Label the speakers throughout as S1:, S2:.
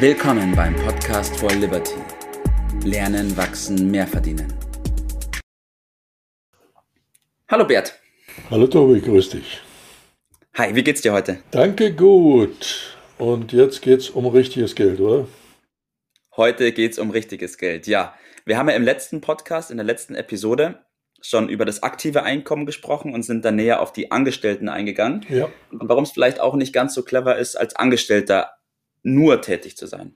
S1: Willkommen beim Podcast for Liberty. Lernen, wachsen, mehr verdienen. Hallo Bert.
S2: Hallo Tobi, grüß dich.
S1: Hi, wie geht's dir heute?
S2: Danke, gut. Und jetzt geht's um richtiges Geld, oder?
S1: Heute geht's um richtiges Geld, ja. Wir haben ja im letzten Podcast, in der letzten Episode, schon über das aktive Einkommen gesprochen und sind dann näher auf die Angestellten eingegangen.
S2: Ja.
S1: Und warum es vielleicht auch nicht ganz so clever ist, als Angestellter nur tätig zu sein.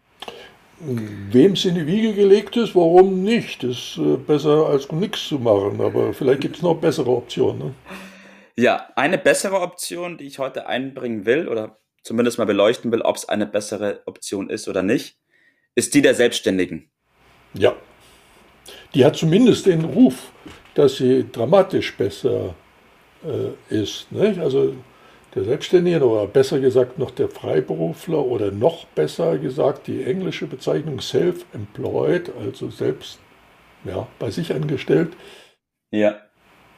S2: Wem es in die Wiege gelegt ist, warum nicht? Ist äh, besser als nichts zu machen, aber vielleicht gibt es noch bessere Optionen. Ne?
S1: Ja, eine bessere Option, die ich heute einbringen will oder zumindest mal beleuchten will, ob es eine bessere Option ist oder nicht, ist die der Selbstständigen.
S2: Ja, die hat zumindest den Ruf, dass sie dramatisch besser äh, ist. Nicht? Also der Selbstständige oder besser gesagt noch der Freiberufler oder noch besser gesagt die englische Bezeichnung self-employed, also selbst ja, bei sich angestellt.
S1: Ja.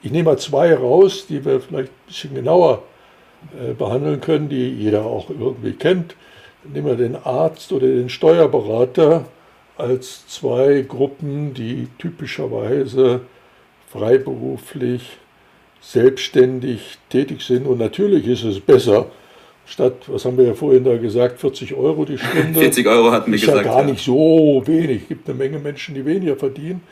S2: Ich nehme mal zwei raus, die wir vielleicht ein bisschen genauer äh, behandeln können, die jeder auch irgendwie kennt. Nehmen wir den Arzt oder den Steuerberater als zwei Gruppen, die typischerweise freiberuflich selbstständig tätig sind. Und natürlich ist es besser, statt, was haben wir ja vorhin da gesagt, 40 Euro die Stunde.
S1: 40 Euro hatten wir
S2: ist
S1: gesagt.
S2: ja gar nicht so wenig. Es gibt eine Menge Menschen, die weniger verdienen.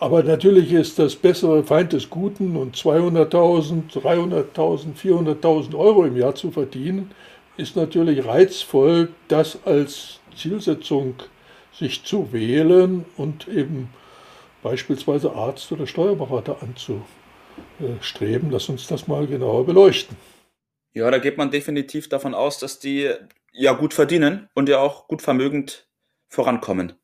S2: Aber natürlich ist das bessere Feind des Guten und 200.000, 300.000, 400.000 Euro im Jahr zu verdienen, ist natürlich reizvoll, das als Zielsetzung sich zu wählen und eben beispielsweise Arzt oder Steuerberater anzustreben. Lass uns das mal genauer beleuchten.
S1: Ja, da geht man definitiv davon aus, dass die ja gut verdienen und ja auch gut vermögend vorankommen.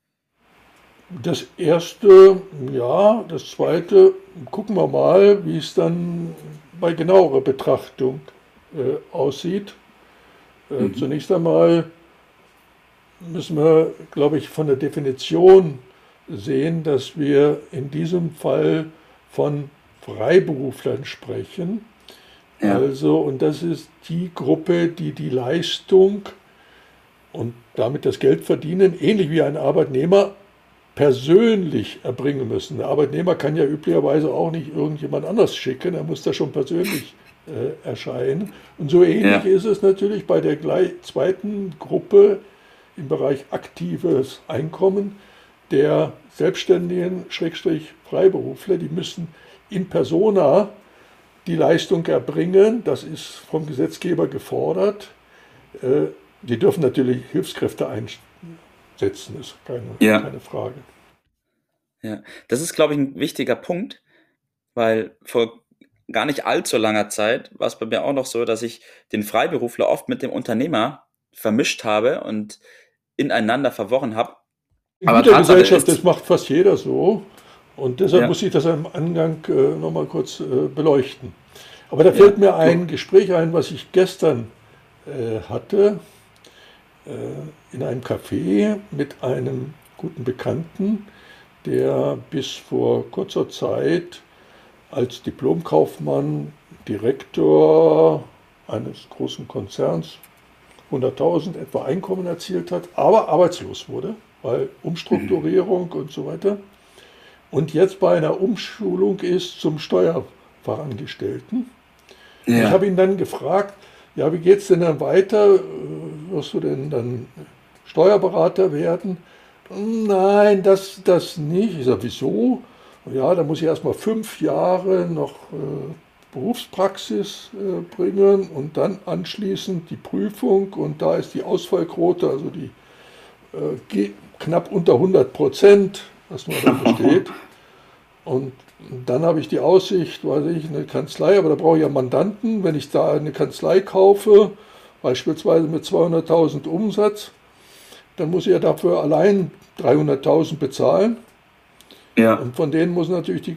S2: Das erste, ja, das zweite, gucken wir mal, wie es dann bei genauerer Betrachtung äh, aussieht. Äh, mhm. Zunächst einmal müssen wir, glaube ich, von der Definition sehen, dass wir in diesem Fall von Freiberuflern sprechen. Ja. Also, und das ist die Gruppe, die die Leistung und damit das Geld verdienen, ähnlich wie ein Arbeitnehmer, persönlich erbringen müssen. Der Arbeitnehmer kann ja üblicherweise auch nicht irgendjemand anders schicken, er muss da schon persönlich äh, erscheinen. Und so ähnlich ja. ist es natürlich bei der zweiten Gruppe im Bereich aktives Einkommen der Selbstständigen, Schrägstrich Freiberufler, die müssen in persona die Leistung erbringen. Das ist vom Gesetzgeber gefordert. Äh, die dürfen natürlich Hilfskräfte einsetzen, ist keine, ja. keine Frage.
S1: Ja, das ist, glaube ich, ein wichtiger Punkt, weil vor gar nicht allzu langer Zeit war es bei mir auch noch so, dass ich den Freiberufler oft mit dem Unternehmer vermischt habe und ineinander verworren habe.
S2: In Aber der Gesellschaft, das macht fast jeder so. Und deshalb ja. muss ich das am Angang äh, nochmal kurz äh, beleuchten. Aber da fällt ja. mir ein Gespräch ein, was ich gestern äh, hatte äh, in einem Café mit einem guten Bekannten, der bis vor kurzer Zeit als Diplomkaufmann Direktor eines großen Konzerns 100.000 etwa Einkommen erzielt hat, aber arbeitslos wurde, weil Umstrukturierung und so weiter. Und jetzt bei einer Umschulung ist zum Steuerverangestellten. Ja. Ich habe ihn dann gefragt, ja, wie geht es denn dann weiter? Wirst du denn dann Steuerberater werden? Nein, das, das nicht. Ich sage, wieso? Ja, da muss ich erstmal fünf Jahre noch äh, Berufspraxis äh, bringen und dann anschließend die Prüfung und da ist die Ausfallquote, also die äh, knapp unter 100 Prozent, was man da besteht. Und dann habe ich die Aussicht, weiß ich, eine Kanzlei, aber da brauche ich ja Mandanten. Wenn ich da eine Kanzlei kaufe, beispielsweise mit 200.000 Umsatz, dann muss ich ja dafür allein 300.000 bezahlen. Ja. Und von denen muss natürlich die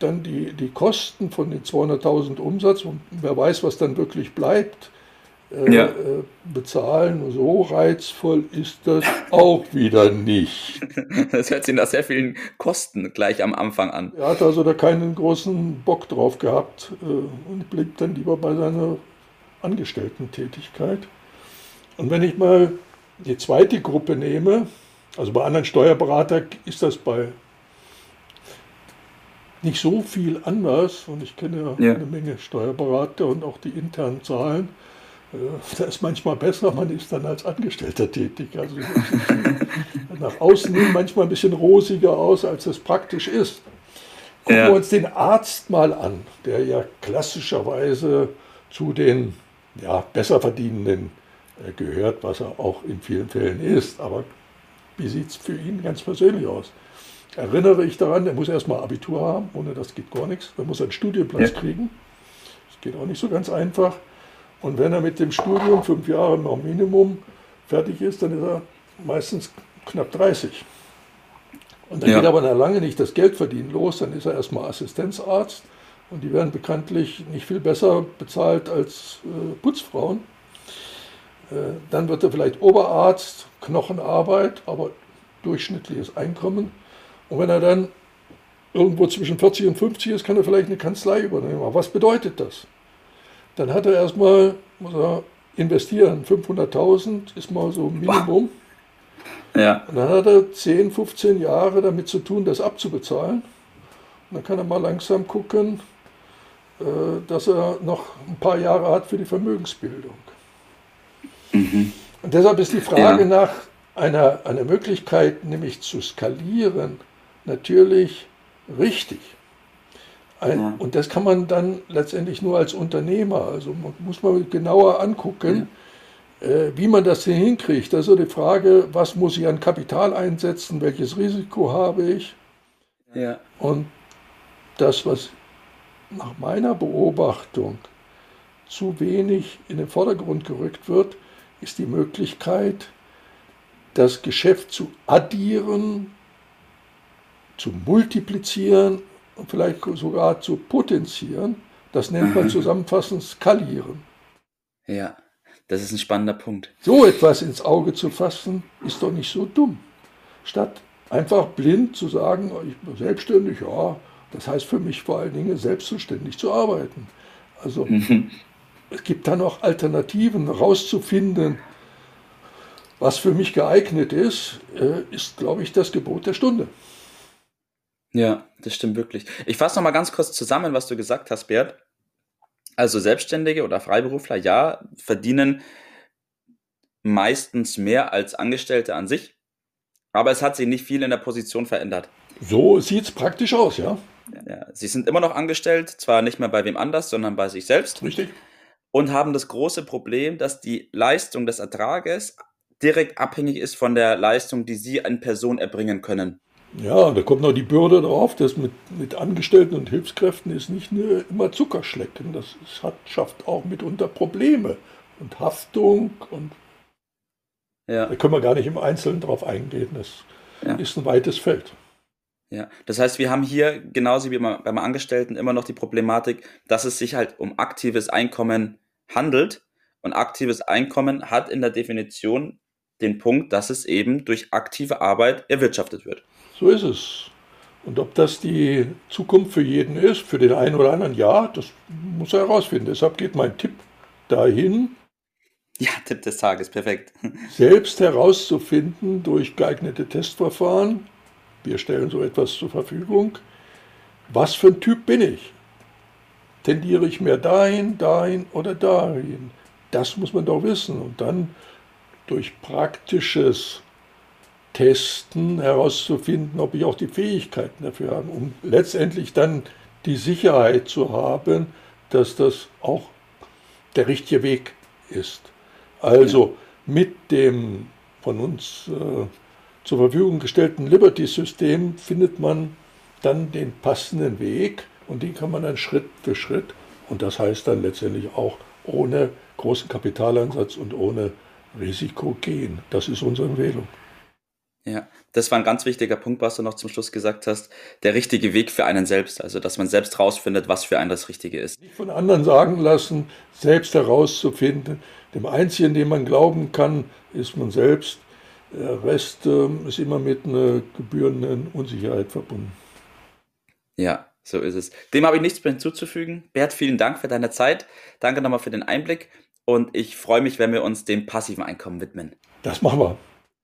S2: dann die, die Kosten von den 200.000 Umsatz und wer weiß, was dann wirklich bleibt, äh, ja. äh, bezahlen. So reizvoll ist das auch wieder nicht.
S1: Das hört sich nach sehr vielen Kosten gleich am Anfang an.
S2: Er hat also da keinen großen Bock drauf gehabt äh, und blieb dann lieber bei seiner Angestellten-Tätigkeit. Und wenn ich mal die zweite Gruppe nehme, also bei anderen Steuerberatern ist das bei nicht so viel anders und ich kenne ja, ja. eine Menge Steuerberater und auch die internen Zahlen. Äh, da ist manchmal besser, man ist dann als Angestellter tätig. Also nach außen hin manchmal ein bisschen rosiger aus, als es praktisch ist. Gucken ja. wir uns den Arzt mal an, der ja klassischerweise zu den ja, besser verdienenden äh, gehört, was er auch in vielen Fällen ist. Aber wie sieht es für ihn ganz persönlich aus? Erinnere ich daran, er muss erstmal Abitur haben, ohne das geht gar nichts. Er muss einen Studienplatz ja. kriegen. Das geht auch nicht so ganz einfach. Und wenn er mit dem Studium fünf Jahre noch Minimum fertig ist, dann ist er meistens knapp 30. Und dann ja. geht aber noch lange nicht das Geldverdienen los, dann ist er erstmal Assistenzarzt und die werden bekanntlich nicht viel besser bezahlt als äh, Putzfrauen. Äh, dann wird er vielleicht Oberarzt, Knochenarbeit, aber durchschnittliches Einkommen. Und wenn er dann irgendwo zwischen 40 und 50 ist, kann er vielleicht eine Kanzlei übernehmen. Aber was bedeutet das? Dann hat er erstmal, muss er investieren, 500.000 ist mal so Minimum. Ja. Und dann hat er 10, 15 Jahre damit zu tun, das abzubezahlen. Und dann kann er mal langsam gucken, äh, dass er noch ein paar Jahre hat für die Vermögensbildung. Mhm. Und deshalb ist die Frage ja. nach einer, einer Möglichkeit, nämlich zu skalieren, natürlich richtig. Ein, ja. Und das kann man dann letztendlich nur als Unternehmer, also man muss man genauer angucken, ja. äh, wie man das hinkriegt. Also die Frage, was muss ich an Kapital einsetzen, welches Risiko habe ich? Ja. Und das, was nach meiner Beobachtung zu wenig in den Vordergrund gerückt wird, ist die Möglichkeit, das Geschäft zu addieren, zu multiplizieren und vielleicht sogar zu potenzieren. Das nennt man mhm. zusammenfassend skalieren.
S1: Ja, das ist ein spannender Punkt.
S2: So etwas ins Auge zu fassen, ist doch nicht so dumm. Statt einfach blind zu sagen, ich bin selbstständig, ja, das heißt für mich vor allen Dingen selbstständig zu arbeiten. Also mhm. es gibt dann auch Alternativen rauszufinden, was für mich geeignet ist, äh, ist, glaube ich, das Gebot der Stunde.
S1: Ja, das stimmt wirklich. Ich fasse noch mal ganz kurz zusammen, was du gesagt hast, Bert. Also Selbstständige oder Freiberufler, ja, verdienen meistens mehr als Angestellte an sich, aber es hat sich nicht viel in der Position verändert.
S2: So sieht es praktisch aus, ja.
S1: ja. Sie sind immer noch angestellt, zwar nicht mehr bei wem anders, sondern bei sich selbst.
S2: Richtig.
S1: Und haben das große Problem, dass die Leistung des Ertrages direkt abhängig ist von der Leistung, die Sie an Person erbringen können.
S2: Ja, da kommt noch die Bürde drauf, dass mit, mit Angestellten und Hilfskräften ist nicht nur immer Zuckerschlecken. Das ist, hat, schafft auch mitunter Probleme und Haftung und ja. da können wir gar nicht im Einzelnen drauf eingehen. Das ja. ist ein weites Feld.
S1: Ja, das heißt, wir haben hier genauso wie beim Angestellten immer noch die Problematik, dass es sich halt um aktives Einkommen handelt. Und aktives Einkommen hat in der Definition den Punkt, dass es eben durch aktive Arbeit erwirtschaftet wird.
S2: So ist es. Und ob das die Zukunft für jeden ist, für den einen oder anderen, ja, das muss er herausfinden. Deshalb geht mein Tipp dahin.
S1: Ja, Tipp des Tages, perfekt.
S2: Selbst herauszufinden durch geeignete Testverfahren, wir stellen so etwas zur Verfügung, was für ein Typ bin ich? Tendiere ich mehr dahin, dahin oder dahin? Das muss man doch wissen. Und dann durch praktisches Testen herauszufinden, ob ich auch die Fähigkeiten dafür habe, um letztendlich dann die Sicherheit zu haben, dass das auch der richtige Weg ist. Also mit dem von uns äh, zur Verfügung gestellten Liberty-System findet man dann den passenden Weg und den kann man dann Schritt für Schritt und das heißt dann letztendlich auch ohne großen Kapitaleinsatz und ohne Risiko gehen. Das ist unsere Empfehlung.
S1: Ja, das war ein ganz wichtiger Punkt, was du noch zum Schluss gesagt hast. Der richtige Weg für einen selbst, also dass man selbst rausfindet, was für einen das Richtige ist.
S2: Nicht von anderen sagen lassen, selbst herauszufinden. Dem Einzigen, dem man glauben kann, ist man selbst. Der Rest äh, ist immer mit einer gebührenden Unsicherheit verbunden.
S1: Ja, so ist es. Dem habe ich nichts mehr hinzuzufügen. Bert, vielen Dank für deine Zeit. Danke nochmal für den Einblick. und ich freue mich, wenn wir uns dem passiven Einkommen widmen.
S2: Das machen wir.